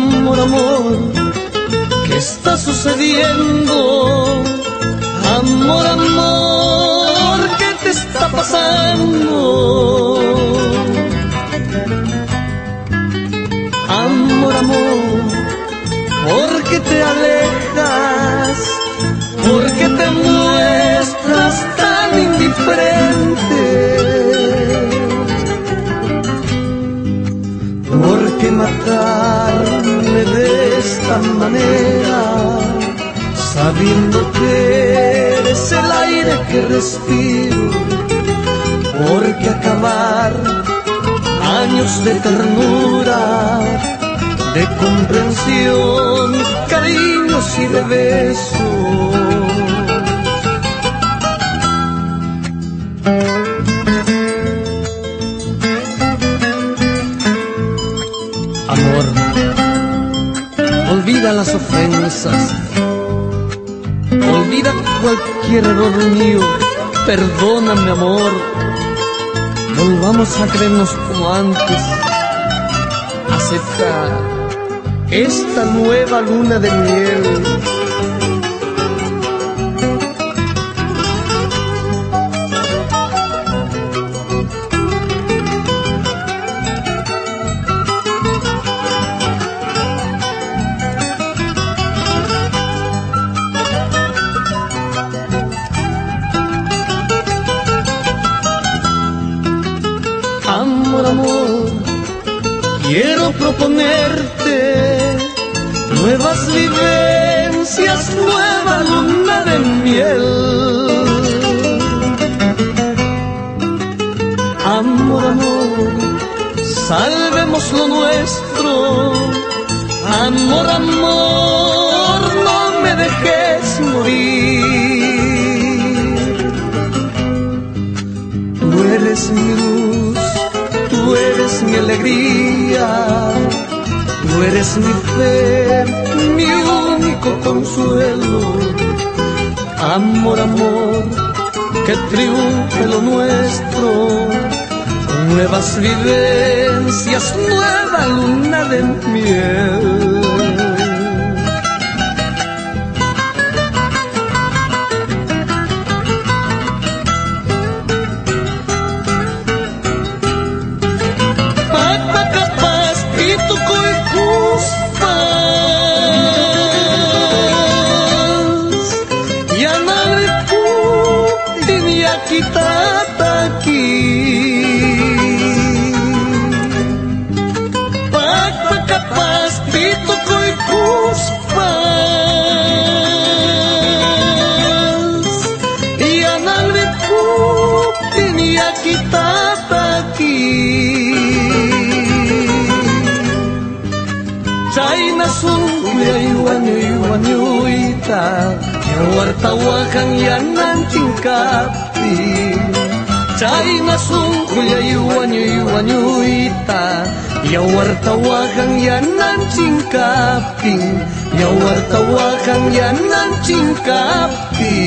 Amor, amor, ¿qué está sucediendo? Amor, amor, ¿qué te está pasando? Amor, amor, ¿por qué te alejas? ¿Por qué te muestras tan indiferente? ¿Por qué esta Sabiendo que eres el aire que respiro. ¿Por qué acabar años de ternura, de comprensión, cariños y de besos? Las ofensas, olvida cualquier error mío, perdóname amor, volvamos a creernos como antes, acepta esta nueva luna de miel. Amor, amor, quiero proponerte nuevas vivencias, nueva luna de miel. Amor, amor, salvemos lo nuestro. Amor, amor, no me dejes morir. Alegría, tú eres mi fe, mi único consuelo. Amor, amor, que triunfe lo nuestro, nuevas vivencias, nueva luna de miel. kita bagi. China suliay wanyuy wanyuy ta Yawar tawa kang yan ng tingkapi. China suliay wanyuy wanyuy ta Yawar tawa kang yan ng tingkapi. Yawar tawa kang yan ng tingkapi.